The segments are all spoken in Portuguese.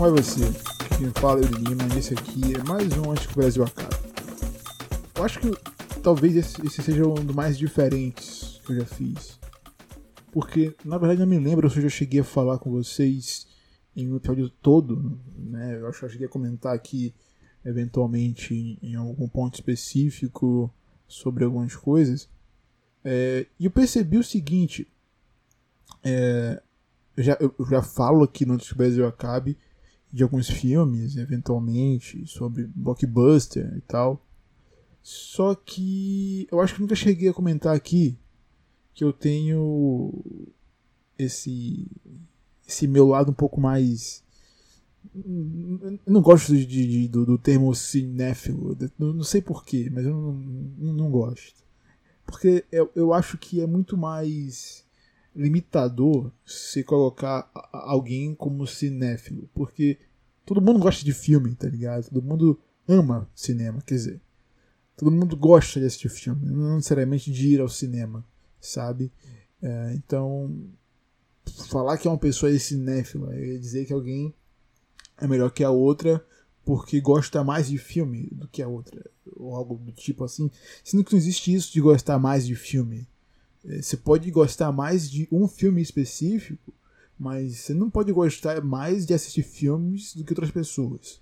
Como é você? Quem fala é o Lima e esse aqui é mais um Antes que o Brasil acabe. Eu acho que talvez esse, esse seja um dos mais diferentes que eu já fiz. Porque, na verdade, não me lembro se eu já cheguei a falar com vocês em um episódio todo, né? Eu acho que eu cheguei a comentar aqui, eventualmente, em algum ponto específico sobre algumas coisas. É, e eu percebi o seguinte: é, eu, já, eu já falo aqui no Antes que o Brasil acabe de alguns filmes, eventualmente, sobre blockbuster e tal. Só que eu acho que nunca cheguei a comentar aqui que eu tenho esse esse meu lado um pouco mais eu não gosto de, de, do, do, termo cinéfilo, não sei porquê, mas eu não, não, não gosto. Porque eu, eu acho que é muito mais limitador se colocar alguém como cinéfilo, porque todo mundo gosta de filme, tá ligado? Todo mundo ama cinema, quer dizer, todo mundo gosta de assistir filme, não necessariamente de ir ao cinema, sabe? É, então, falar que é uma pessoa cinéfila é dizer que alguém é melhor que a outra porque gosta mais de filme do que a outra, ou algo do tipo assim. Sendo que não existe isso de gostar mais de filme. É, você pode gostar mais de um filme específico, mas você não pode gostar mais de assistir filmes do que outras pessoas.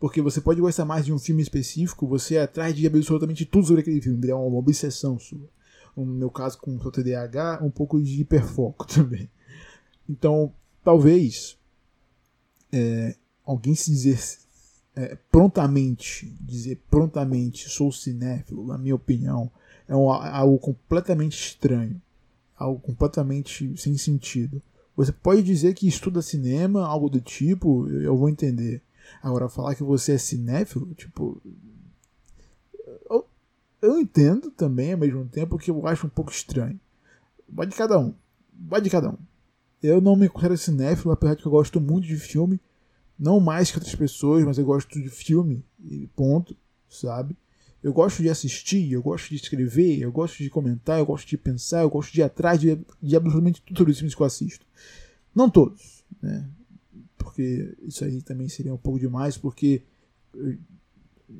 Porque você pode gostar mais de um filme específico, você é atrás de absolutamente tudo sobre aquele filme, é uma obsessão sua. No meu caso, com o TDAH, um pouco de hiperfoco também. Então, talvez é, alguém se dizer é, prontamente, dizer prontamente sou cinéfilo, na minha opinião, é um, algo completamente estranho, algo completamente sem sentido. Você pode dizer que estuda cinema, algo do tipo, eu vou entender. Agora, falar que você é cinéfilo, tipo. Eu, eu entendo também, ao mesmo tempo, que eu acho um pouco estranho. Vai de cada um. Vai de cada um. Eu não me considero cinéfilo, apesar de que eu gosto muito de filme. Não mais que outras pessoas, mas eu gosto de filme, ponto, sabe? Eu gosto de assistir, eu gosto de escrever, eu gosto de comentar, eu gosto de pensar, eu gosto de ir atrás de, de absolutamente sobre os filmes que eu assisto. Não todos, né? Porque isso aí também seria um pouco demais, porque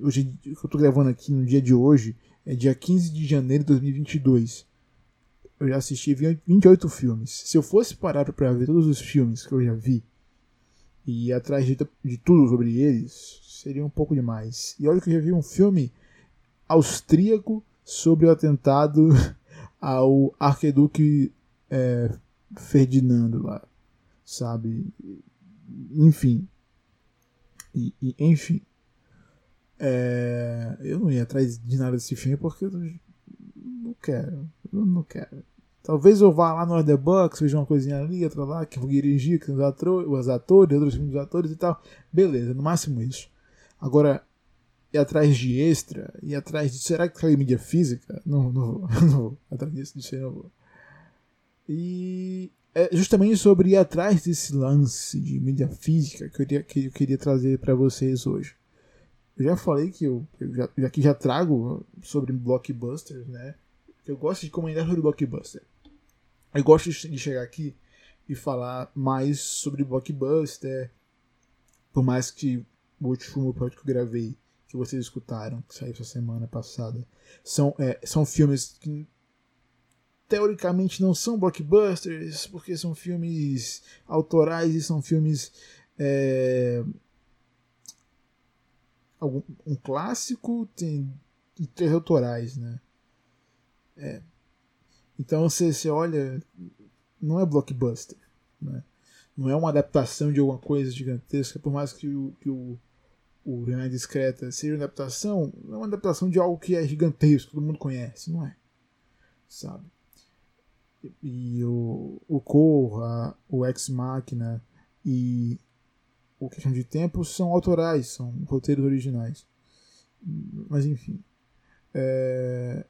hoje que eu tô gravando aqui no dia de hoje é dia 15 de janeiro de 2022. Eu já assisti 28 filmes. Se eu fosse parar para ver todos os filmes que eu já vi e ir atrás de, de tudo sobre eles, seria um pouco demais. E olha que eu já vi um filme austríaco sobre o atentado ao arquiduque é, Ferdinando lá, sabe? Enfim. E, e enfim. É, eu não ia atrás de nada desse filme porque eu não quero. Eu não quero. Talvez eu vá lá no The Bucks, veja uma coisinha ali, outra lá, que vou dirigir com os atores, os atores, outros filmes dos atores e tal. Beleza, no máximo isso. Agora, ir atrás de extra, ir atrás de. Será que caiu mídia física? Não, não vou. Não vou. Atrás disso, aí não vou. E é justamente sobre ir atrás desse lance de mídia física que eu queria, que eu queria trazer para vocês hoje. Eu já falei que eu, eu já, que já trago sobre blockbusters, né? Eu gosto de comentar sobre blockbuster. Eu gosto de chegar aqui e falar mais sobre blockbuster, por mais que o último episódio que eu gravei que vocês escutaram, que saiu essa semana passada, são, é, são filmes que teoricamente não são blockbusters, porque são filmes autorais e são filmes. É, algum, um clássico tem e três autorais, né? É. Então você, você olha, não é blockbuster, né? Não é uma adaptação de alguma coisa gigantesca, por mais que o, que o o Jornada Discreta seja uma adaptação, não é uma adaptação de algo que é gigantesco, todo mundo conhece, não é? Sabe? E, o, o Corra, o Ex Machina e o Questão de Tempo são autorais, são roteiros originais. Mas enfim. É...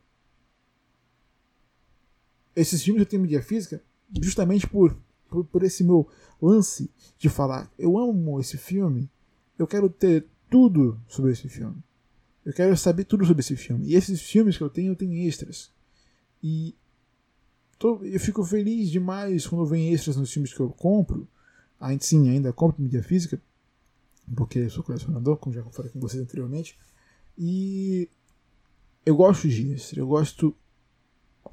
Esses filmes eu tenho mídia física justamente por, por, por esse meu lance de falar eu amo esse filme, eu quero ter tudo sobre esse filme. Eu quero saber tudo sobre esse filme. E esses filmes que eu tenho, eu tenho extras. E tô, eu fico feliz demais quando vem extras nos filmes que eu compro. Ainda sim, ainda compro mídia física, porque sou colecionador, como já falei com vocês anteriormente. E eu gosto disso, eu gosto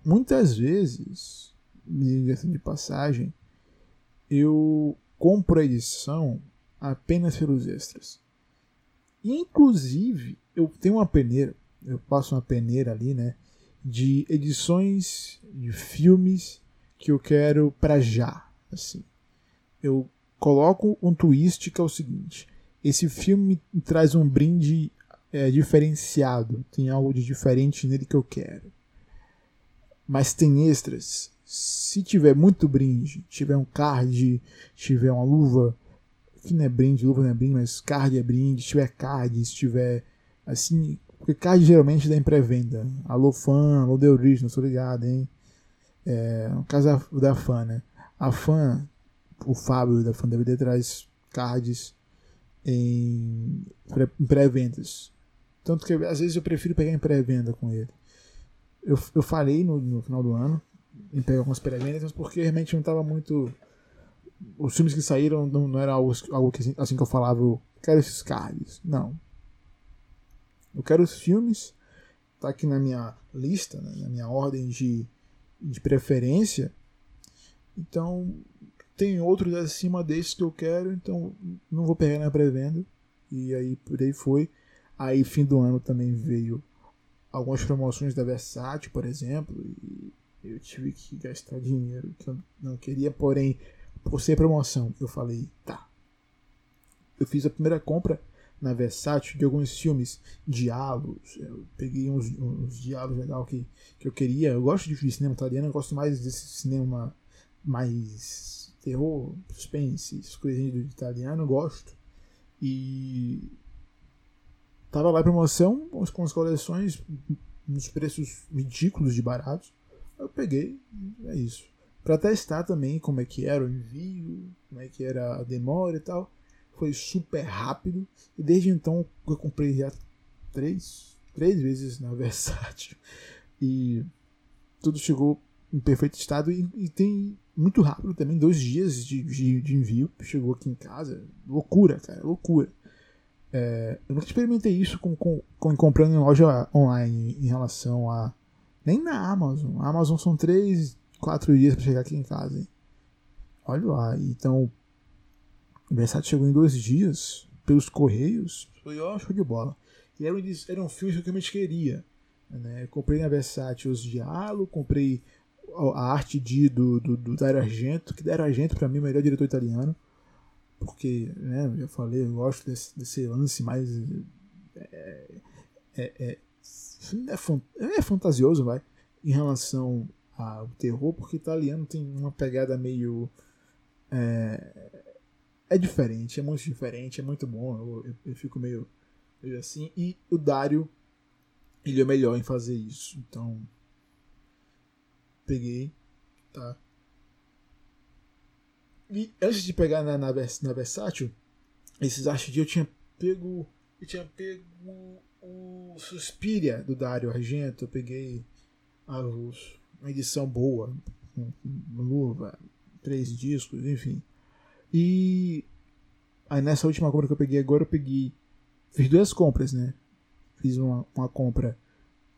muitas vezes, de passagem, eu compro a edição apenas pelos extras. E, inclusive, eu tenho uma peneira, eu passo uma peneira ali, né? De edições de filmes que eu quero para já. Assim, eu coloco um twist que é o seguinte: esse filme me traz um brinde é, diferenciado, tem algo de diferente nele que eu quero. Mas tem extras. Se tiver muito brinde, tiver um card, tiver uma luva, que não é brinde, luva não é brinde, mas card é brinde, se tiver card, se tiver assim, porque card geralmente dá em pré-venda. Alô fã, alô The Original, tô ligado, hein? É, no caso da, da fã, né? A fã, o Fábio da fã DVD traz cards em pré-vendas. Tanto que às vezes eu prefiro pegar em pré-venda com ele. Eu, eu falei no, no final do ano em pegar algumas pré-vendas, porque realmente não estava muito. Os filmes que saíram não, não era algo, algo que, assim, assim que eu falava, eu quero esses cards. Não. Eu quero os filmes, tá aqui na minha lista, né, na minha ordem de, de preferência. Então, tem outros acima desses que eu quero, então não vou pegar na pré-venda. E aí por aí foi. Aí fim do ano também veio algumas promoções da Versace, por exemplo, e eu tive que gastar dinheiro que eu não queria, porém, por ser promoção, eu falei, tá. Eu fiz a primeira compra na Versace de alguns filmes, diálogos, eu peguei uns, uns diálogos legal que, que eu queria. Eu gosto de cinema italiano, eu gosto mais desse cinema mais terror, suspense, coisinhas do italiano, eu gosto. E Tava lá em promoção, com as coleções, nos preços ridículos de baratos. Eu peguei, é isso. Para testar também como é que era o envio, como é que era a demora e tal. Foi super rápido. E desde então eu comprei já três, três vezes na Versátil. E tudo chegou em perfeito estado e, e tem muito rápido também, dois dias de, de, de envio. Chegou aqui em casa. Loucura, cara, loucura. É, eu nunca experimentei isso com, com, com, comprando em loja online em relação a. Nem na Amazon. A Amazon são 3, 4 dias para chegar aqui em casa. Hein? Olha lá. Então, o Versace chegou em dois dias pelos Correios. Foi ó, show de bola. E eram, eram filmes que eu realmente queria. Né? comprei na Versace os Diálogos, comprei a arte de, do, do, do Dario Argento, que Dario Argento, para mim, é o melhor diretor italiano porque, né, eu falei, eu gosto desse, desse lance mais. É, é, é, é, é fantasioso, vai, em relação ao terror, porque italiano tem uma pegada meio. É, é diferente, é muito diferente, é muito bom. Eu, eu, eu fico meio, meio assim. E o Dario, ele é melhor em fazer isso. Então, peguei, tá? E antes de pegar na, na, na Versátil, esses arte eu tinha pego. Eu tinha pego o Suspiria do Dario Argento. Eu peguei a, uma edição boa, com luva, três discos, enfim. E aí nessa última compra que eu peguei agora, eu peguei. Fiz duas compras, né? Fiz uma, uma compra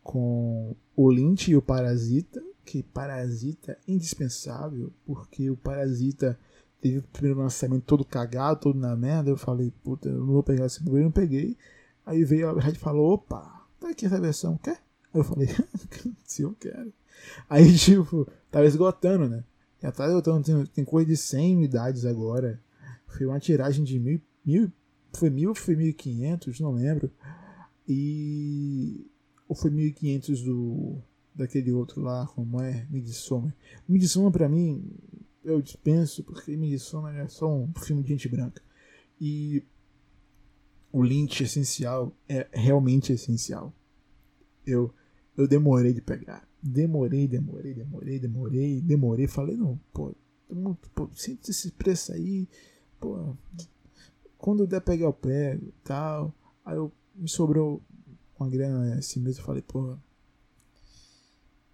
com o Lynch e o Parasita, que Parasita é indispensável, porque o Parasita teve o primeiro lançamento todo cagado, todo na merda. Eu falei, puta, eu não vou pegar esse primeiro, não peguei. Aí veio a rádio e falou, opa, tá aqui essa versão, quer? Eu falei, se eu quero. Aí, tipo, tava esgotando, né? Já tá esgotando, tem, tem coisa de 100 unidades agora. Foi uma tiragem de mil, mil foi mil ou foi mil e quinhentos, não lembro. E... Ou foi mil e quinhentos do... Daquele outro lá, como é? Midsommar. Midsommar pra mim eu dispenso, porque Midsommar é só um filme de gente branca. E o Lynch essencial é realmente essencial. Eu, eu demorei de pegar. Demorei, demorei, demorei, demorei, demorei. Falei, não, pô, pô sinto esse preço aí, pô, quando der pegar o pego tal. Aí eu, me sobrou uma grana assim mesmo, eu falei, pô,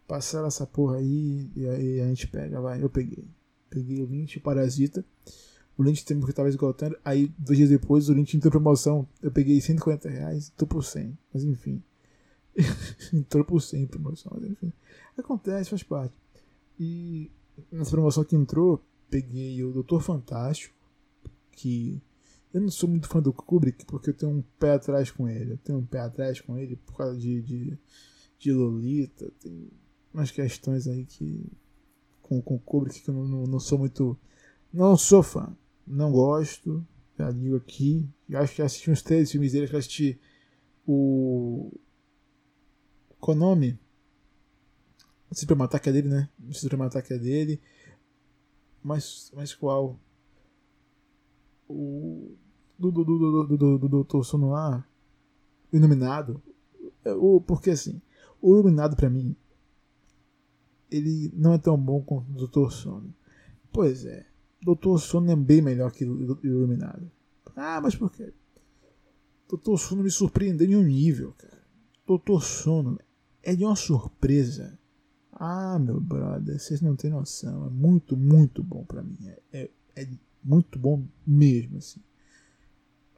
passar essa porra aí e aí a gente pega, vai. Eu peguei. Peguei o Lynch, o Parasita. o Lynch tem que tava esgotando. Aí, dois dias depois, o Lynch entrou em promoção. Eu peguei 150 reais, tô por 100. Mas enfim. Entrou por 100 em promoção, mas enfim. Acontece, faz parte. E nessa promoção que entrou, peguei o Doutor Fantástico, que eu não sou muito fã do Kubrick, porque eu tenho um pé atrás com ele. Eu tenho um pé atrás com ele por causa de, de, de Lolita. Tem umas questões aí que. com, com o Kubrick que eu não, não sou muito. Não sou fã. Não gosto. Já digo aqui. Eu acho que assisti uns três filmes dele. Acho que assisti o. Qual o Supremo Ataque é dele, né? O Supremo Ataque é dele. Mas, mas qual? O. Do, do, do, do, do, do, Dr. Sono lá. O Iluminado. O, porque assim. O Iluminado pra mim. Ele não é tão bom quanto o Dr. Sono. Pois é. Doutor Sono é bem melhor que o Iluminado. Ah, mas por quê? Doutor Sono me surpreendeu em um nível, cara. Doutor Sono é de uma surpresa. Ah, meu brother, vocês não têm noção. É muito, muito bom para mim. É, é, é, muito bom mesmo, assim.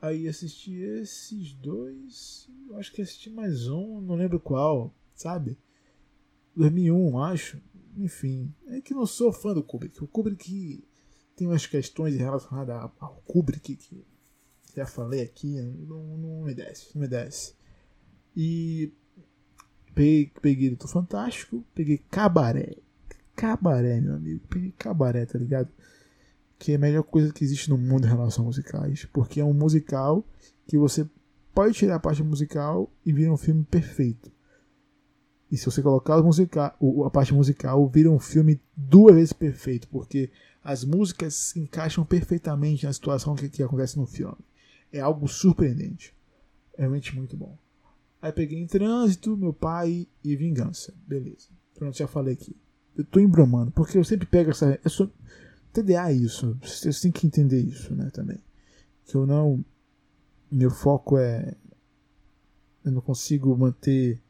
Aí assisti esses dois. Eu acho que assisti mais um, não lembro qual, sabe? 2001, acho. Enfim, é que não sou fã do Kubrick. O Kubrick tem umas questões relacionadas ao Kubrick que já falei aqui, não, não me desce, não me desce. E peguei, peguei Doutor Fantástico, peguei Cabaré. Cabaré, meu amigo. Peguei Cabaré, tá ligado? Que é a melhor coisa que existe no mundo em relação a musicais. Porque é um musical que você pode tirar a parte musical e vira um filme perfeito. E se você colocar a, musica, a parte musical, vira um filme duas vezes perfeito. Porque as músicas se encaixam perfeitamente na situação que, que acontece no filme. É algo surpreendente. É realmente muito bom. Aí peguei em trânsito, meu pai e vingança. Beleza. Pronto, já falei aqui. Eu tô embromando, porque eu sempre pego essa. Eu sou, TDA é isso. Vocês têm que entender isso, né, também. Que eu não. Meu foco é. Eu não consigo manter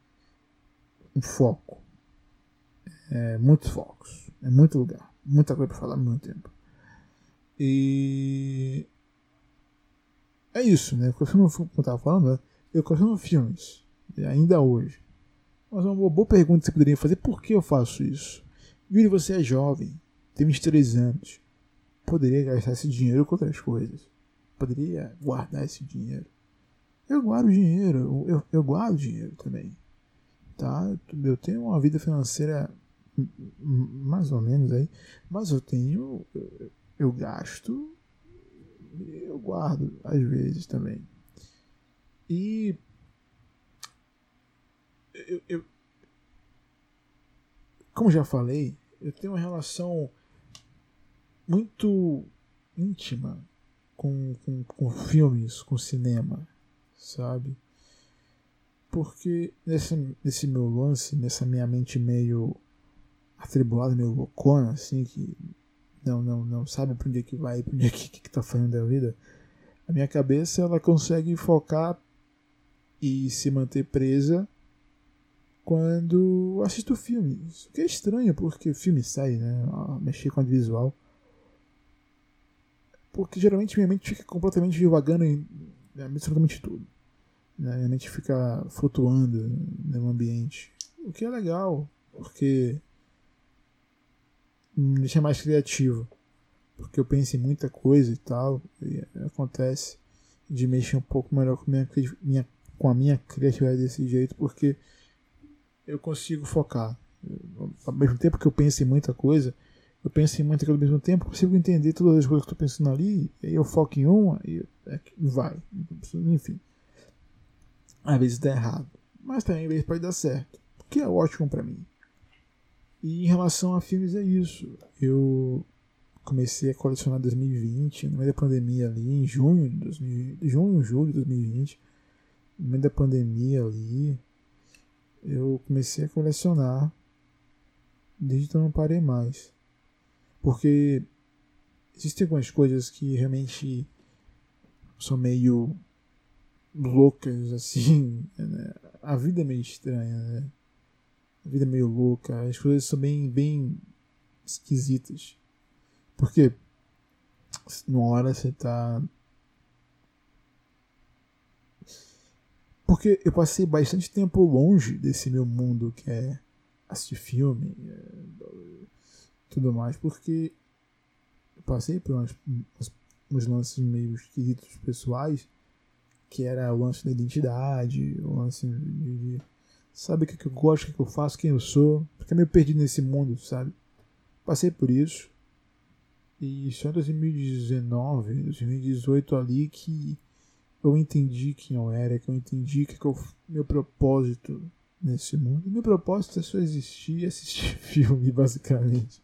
um foco. É muitos focos. É muito lugar muita coisa para falar ao mesmo tempo. E é isso, né? Como eu estava falando, né? Eu coleciono filmes, ainda hoje. Mas uma boa pergunta que você poderia fazer: por que eu faço isso? Yuri, você é jovem, tem 23 anos. Poderia gastar esse dinheiro com outras coisas. Poderia guardar esse dinheiro. Eu guardo dinheiro, eu, eu guardo dinheiro também. Tá? Eu tenho uma vida financeira mais ou menos aí, mas eu tenho, eu, eu gasto, eu guardo às vezes também. E eu, eu, como já falei, eu tenho uma relação muito íntima com, com, com filmes, com cinema, sabe? Porque nesse, nesse meu lance, nessa minha mente meio atribulada, meio loucona, assim, que não, não, não sabe para onde é que vai, para onde é que, que, que tá fazendo da vida, a minha cabeça ela consegue focar e se manter presa quando assisto filmes. O que é estranho, porque o filme sai, né? Mexer com a visual. Porque geralmente minha mente fica completamente divagando em absolutamente tudo. Né? Minha mente fica flutuando no ambiente. O que é legal, porque me deixa mais criativo. Porque eu penso em muita coisa e tal, e acontece de mexer um pouco melhor com, minha, minha, com a minha criatividade desse jeito, porque eu consigo focar. Ao mesmo tempo que eu penso em muita coisa, eu penso em muita coisa ao mesmo tempo, consigo entender todas as coisas que estou pensando ali, e eu foco em uma e é vai. Enfim. Às vezes dá errado. Mas também às vezes pode dar certo. O que é ótimo para mim. E em relação a filmes é isso. Eu comecei a colecionar em 2020, no meio da pandemia ali, em junho de 2020, junho, julho de 2020, no meio da pandemia ali, eu comecei a colecionar. Desde então não parei mais. Porque existem algumas coisas que realmente são meio loucas, assim. Né? A vida é meio estranha, né? A vida é meio louca, as coisas são bem, bem esquisitas. Porque numa hora você tá. Porque eu passei bastante tempo longe desse meu mundo que é assistir filme, é, tudo mais, porque eu passei por umas, uns lances meio esquisitos pessoais, que era o lance da identidade, o lance de, de sabe o que, eu gosto, o que, eu faço, quem eu sou, ficar meio perdido nesse mundo, sabe? Passei por isso. E só em 2019, 2018 ali que eu entendi quem eu era, que eu entendi que, eu, meu propósito nesse mundo. Meu propósito é só existir e assistir filme, basicamente.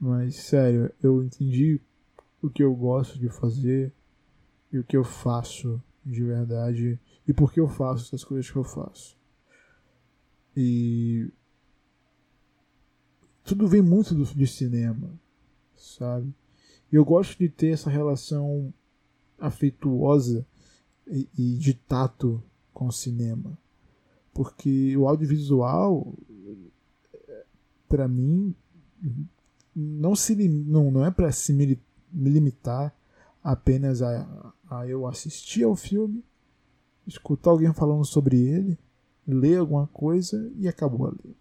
Mas sério, eu entendi o que eu gosto de fazer e o que eu faço de verdade e por que eu faço essas coisas que eu faço. E tudo vem muito do, de cinema, sabe? E eu gosto de ter essa relação afetuosa e, e de tato com o cinema. Porque o audiovisual, para mim, não, se, não, não é para se me, me limitar apenas a, a eu assistir ao filme, escutar alguém falando sobre ele, ler alguma coisa e acabou ali.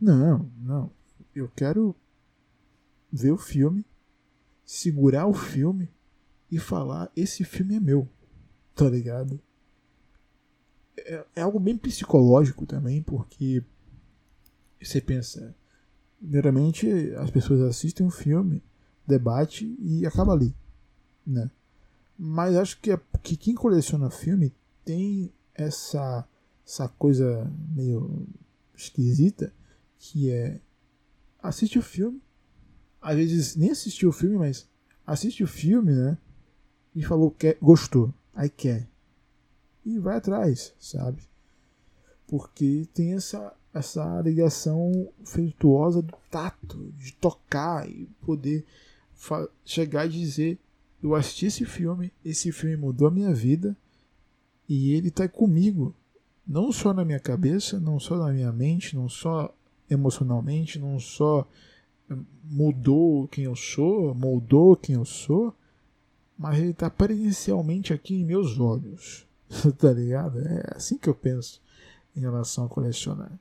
Não, não eu quero ver o filme, segurar o filme e falar: esse filme é meu, tá ligado? É, é algo bem psicológico também, porque você pensa, primeiramente as pessoas assistem um filme, debate e acaba ali, né? Mas acho que, é, que quem coleciona filme tem essa, essa coisa meio esquisita que é assiste o filme. Às vezes nem assistiu o filme, mas assiste o filme, né? E falou que gostou. Aí quer. E vai atrás, sabe? Porque tem essa, essa ligação feituosa do tato, de tocar e poder chegar e dizer: Eu assisti esse filme, esse filme mudou a minha vida e ele está comigo. Não só na minha cabeça, não só na minha mente, não só emocionalmente, não só mudou quem eu sou, moldou quem eu sou, mas ele está presencialmente aqui em meus olhos. tá ligado? É assim que eu penso em relação a colecionar.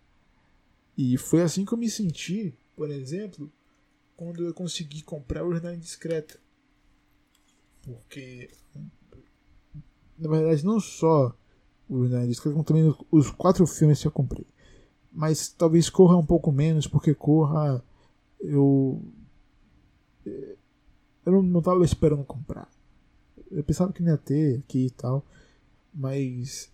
E foi assim que eu me senti, por exemplo, quando eu consegui comprar o Jornal Indiscreta. Porque, na verdade, não só o Jornal Indiscreta, como também os quatro filmes que eu comprei mas talvez corra um pouco menos, porque corra eu. Eu não estava esperando comprar. Eu pensava que não ia ter aqui e tal, mas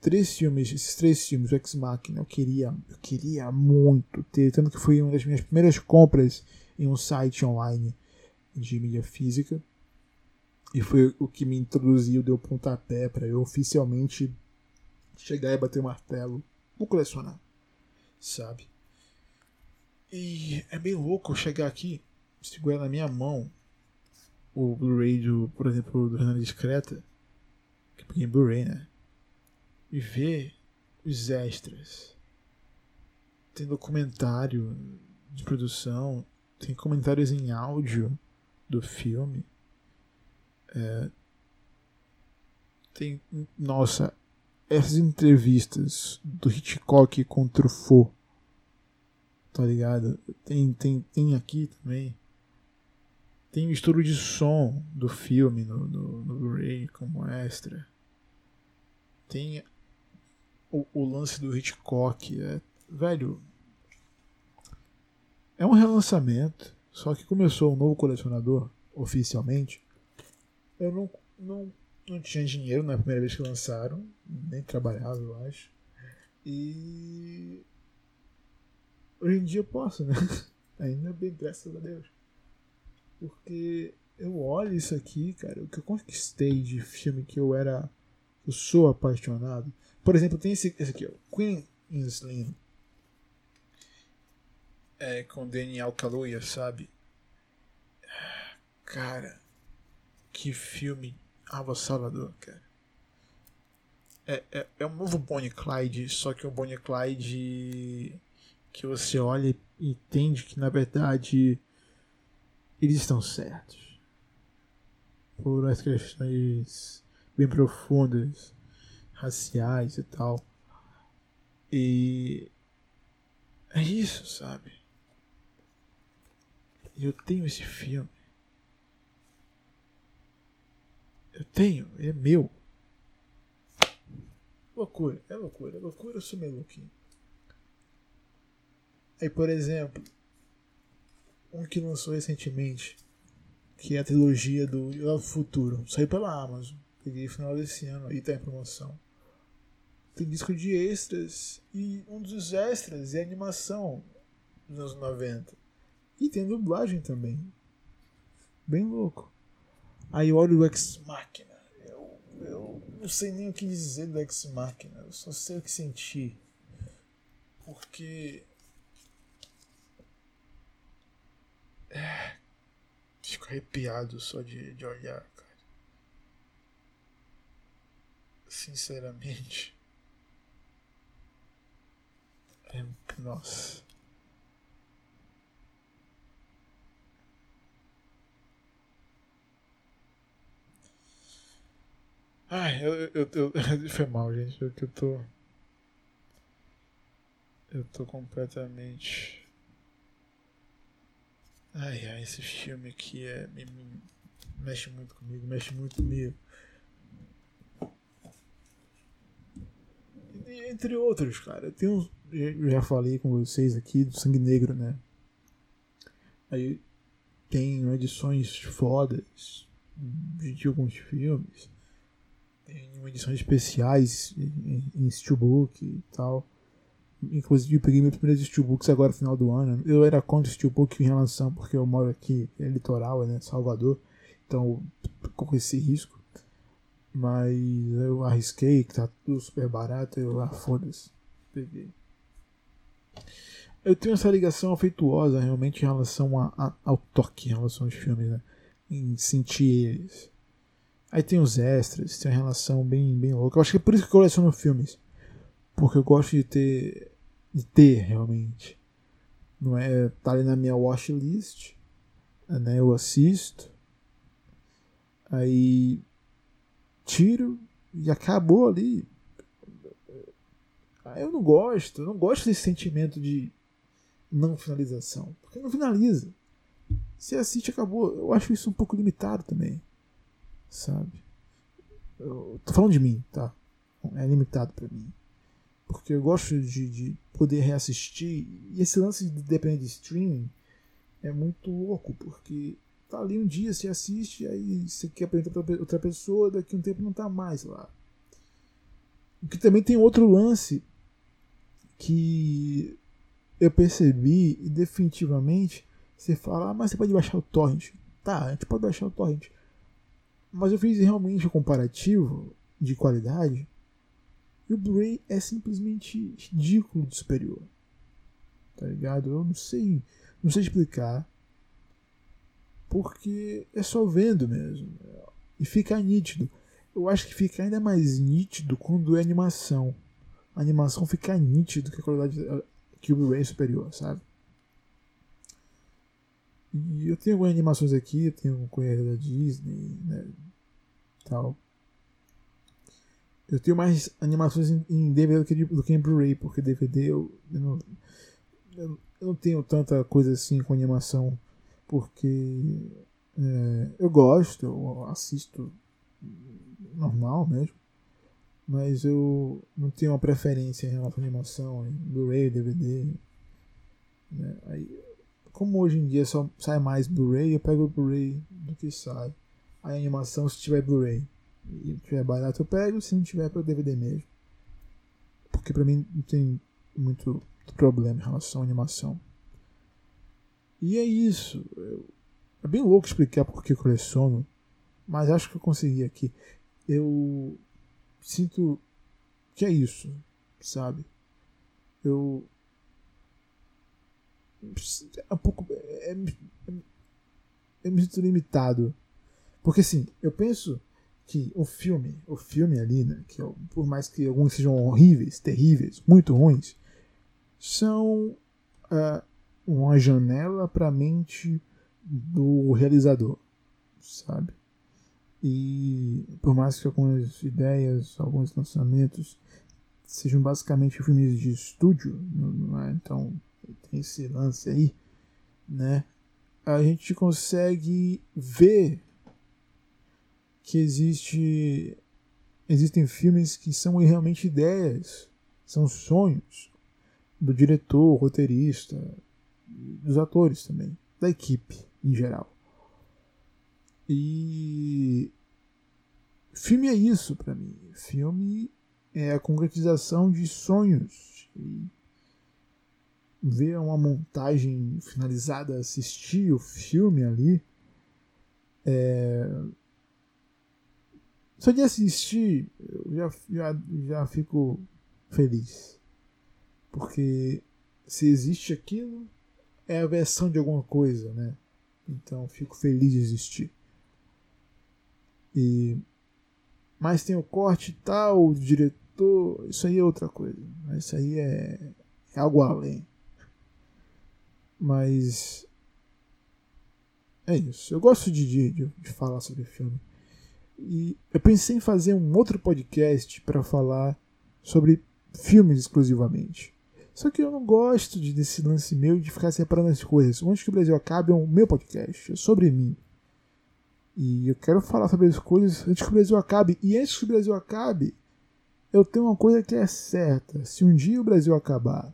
três filmes, esses três filmes, o Ex Machina, eu queria, eu queria muito ter, tanto que foi uma das minhas primeiras compras em um site online de mídia física. E foi o que me introduziu, deu pontapé para eu oficialmente chegar e bater o martelo vou colecionar, sabe? E é bem louco eu chegar aqui, segurar na minha mão o Blu-ray do, por exemplo, do Renan Discreta, que peguei em Blu-ray, né? E ver os extras. Tem documentário de produção, tem comentários em áudio do filme. É, tem, nossa, essas entrevistas do Hitchcock com Truffaut, tá ligado? Tem, tem, tem aqui também. Tem estudo de som do filme no, no, no Blu-ray como extra. Tem o, o, lance do Hitchcock. É, velho, é um relançamento. Só que começou um novo colecionador, oficialmente. Eu não, não não tinha dinheiro na primeira vez que lançaram, nem trabalhava, eu acho. E hoje em dia eu posso, né? Ainda bem, graças a Deus. Porque eu olho isso aqui, cara, o que eu conquistei de filme que eu era. Eu sou apaixonado. Por exemplo, tem esse, esse aqui, ó, Queen Slim. É, com Daniel Kaluuya, sabe? Cara, que filme Ava Salvador, cara. É, é, é um novo Bonnie Clyde, só que um Bonnie Clyde que você olha e entende que na verdade eles estão certos. por as questões bem profundas, raciais e tal. E é isso, sabe? Eu tenho esse filme. Eu tenho, é meu. Loucura, é loucura, é loucura, eu sou meio louquinho. Aí, por exemplo, um que lançou recentemente, que é a trilogia do Futuro, saiu pela Amazon. Peguei no final desse ano aí, tá em promoção. Tem disco de extras e um dos extras é animação dos anos 90. E tem dublagem também. Bem louco. Aí olha o Ex Machina. Eu, eu não sei nem o que dizer do Ex Machina. Eu só sei o que sentir. Porque É, fico arrepiado só de, de olhar, cara. Sinceramente. É, nossa. Ai, eu, eu, eu, foi mal, gente. Eu, eu tô. Eu tô completamente Ai, ai, esse filme aqui é, me, me, mexe muito comigo, mexe muito comigo. E, entre outros, cara. Eu tenho. Eu já falei com vocês aqui do Sangue Negro, né? Aí tem edições fodas de alguns filmes. Tem edições especiais em, em steelbook e tal. Inclusive, eu peguei meus primeiros steelbooks agora final do ano. Eu era contra steelbook em relação, porque eu moro aqui, é litoral, né, Salvador. Então, com esse risco. Mas eu arrisquei, que tá tudo super barato. Eu, ah, foda-se. Peguei. Eu tenho essa ligação afetuosa realmente em relação a, a, ao toque, em relação aos filmes, né? Em sentir eles. Aí tem os extras, tem uma relação bem, bem louca. Eu acho que é por isso que eu coleciono filmes. Porque eu gosto de ter de ter realmente. Não é tá ali na minha watch list, né? Eu assisto, aí tiro e acabou ali. Eu não gosto, eu não gosto desse sentimento de não finalização, porque não finaliza. Se assiste, acabou. Eu acho isso um pouco limitado também, sabe? Eu tô falando de mim, tá? É limitado para mim porque eu gosto de, de poder reassistir. E esse lance de depender de streaming é muito louco, porque tá ali um dia, você assiste, aí você quer apresentar para outra pessoa, daqui a um tempo não tá mais lá. O que também tem outro lance que eu percebi e definitivamente você fala, ah, mas você pode baixar o torrent. Tá, a gente pode baixar o torrent. Mas eu fiz realmente um comparativo de qualidade e o Blu-ray é simplesmente ridículo de superior. Tá ligado? Eu não sei, não sei explicar. Porque é só vendo mesmo. E fica nítido. Eu acho que fica ainda mais nítido quando é animação. A animação fica nítido que a qualidade que o Blu-ray é superior, sabe? E eu tenho algumas animações aqui, eu tenho coisa da Disney, né? Tal. Eu tenho mais animações em DVD do que, do que em Blu-ray, porque DVD eu, eu, não, eu, não tenho tanta coisa assim com animação, porque é, eu gosto, eu assisto normal mesmo, mas eu não tenho uma preferência em relação à animação, em Blu-ray, DVD. Né? Aí, como hoje em dia só sai mais Blu-ray, eu pego o Blu-ray do que sai. A animação se tiver Blu-ray e tiver barato eu pego, se não tiver para DVD mesmo. Porque para mim não tem muito problema em relação à animação. E é isso. É bem louco explicar por que eu coleciono, mas acho que eu consegui aqui. Eu sinto que é isso, sabe? Eu é um pouco é, é, é me sinto limitado. Porque assim, eu penso que o filme, o filme ali, né, que por mais que alguns sejam horríveis, terríveis, muito ruins, são uh, uma janela para a mente do realizador, sabe? E por mais que algumas ideias, alguns lançamentos sejam basicamente filmes de estúdio, é? então tem esse lance aí, né? A gente consegue ver que existe existem filmes que são realmente ideias, são sonhos do diretor, roteirista, dos atores também, da equipe em geral. E filme é isso para mim. Filme é a concretização de sonhos. E ver uma montagem finalizada, assistir o filme ali, é, só de assistir, eu já, já, já fico feliz. Porque se existe aquilo, é a versão de alguma coisa, né? Então fico feliz de existir. E mas tem o corte tal, o diretor, isso aí é outra coisa. Isso aí é, é algo além. Mas é isso. Eu gosto de, de, de falar sobre filme. E eu pensei em fazer um outro podcast para falar sobre filmes exclusivamente. Só que eu não gosto de, desse lance meu de ficar separando as coisas. Onde que o Brasil acaba é o meu podcast, é sobre mim. E eu quero falar sobre as coisas antes que o Brasil acabe. E antes que o Brasil acabe, eu tenho uma coisa que é certa. Se um dia o Brasil acabar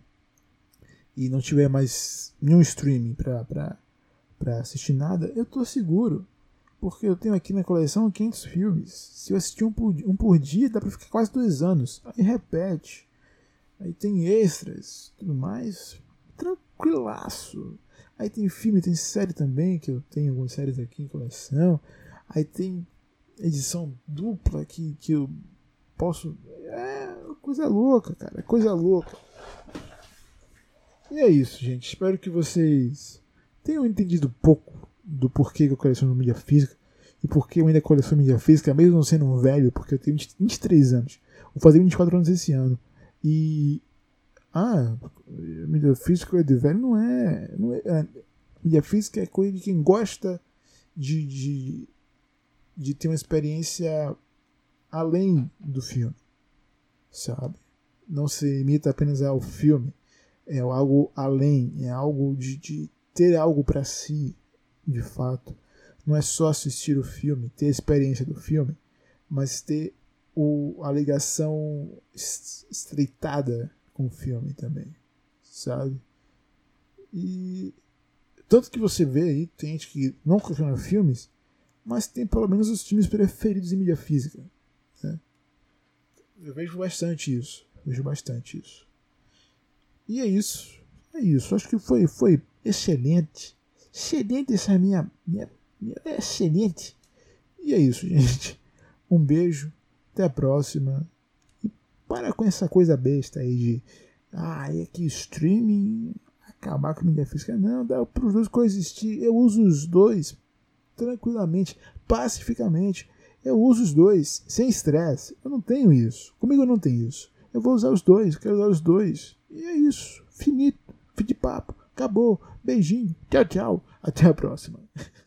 e não tiver mais nenhum streaming pra, assistir nada, eu tô seguro porque eu tenho aqui na coleção 500 filmes. Se eu assistir um por, um por dia, dá pra ficar quase dois anos. Aí repete. Aí tem extras, tudo mais. Tranquilaço. Aí tem filme, tem série também, que eu tenho algumas séries aqui em coleção. Aí tem edição dupla que, que eu posso. É coisa louca, cara. Coisa louca. E é isso, gente. Espero que vocês tenham entendido pouco do porquê que eu coleciono mídia física e porquê eu ainda coleciono mídia física, mesmo sendo um velho, porque eu tenho 23 anos. Vou fazer 24 anos esse ano. E. Ah, mídia física de velho não é. Não é, é mídia física é coisa de quem gosta de, de, de ter uma experiência além do filme, sabe? Não se limita apenas ao filme, é algo além, é algo de, de ter algo para si, de fato. Não é só assistir o filme, ter a experiência do filme, mas ter o, a ligação estreitada com o filme também, sabe? E tanto que você vê aí, tem gente que não coleciona filmes, mas tem pelo menos os filmes preferidos em mídia física. Né? Eu vejo bastante isso. Vejo bastante isso. E é isso. É isso. Acho que foi, foi excelente excelente essa minha, minha, minha. É excelente. E é isso, gente. Um beijo. Até a próxima. E para com essa coisa besta aí de. Ah, é que streaming acabar com a mídia física. Não, dá para os dois coexistir. Eu uso os dois tranquilamente, pacificamente. Eu uso os dois, sem estresse. Eu não tenho isso. Comigo eu não tenho isso. Eu vou usar os dois, quero usar os dois. E é isso. Finito. Fim de papo. Acabou. Beijinho. Tchau, tchau. Até a próxima.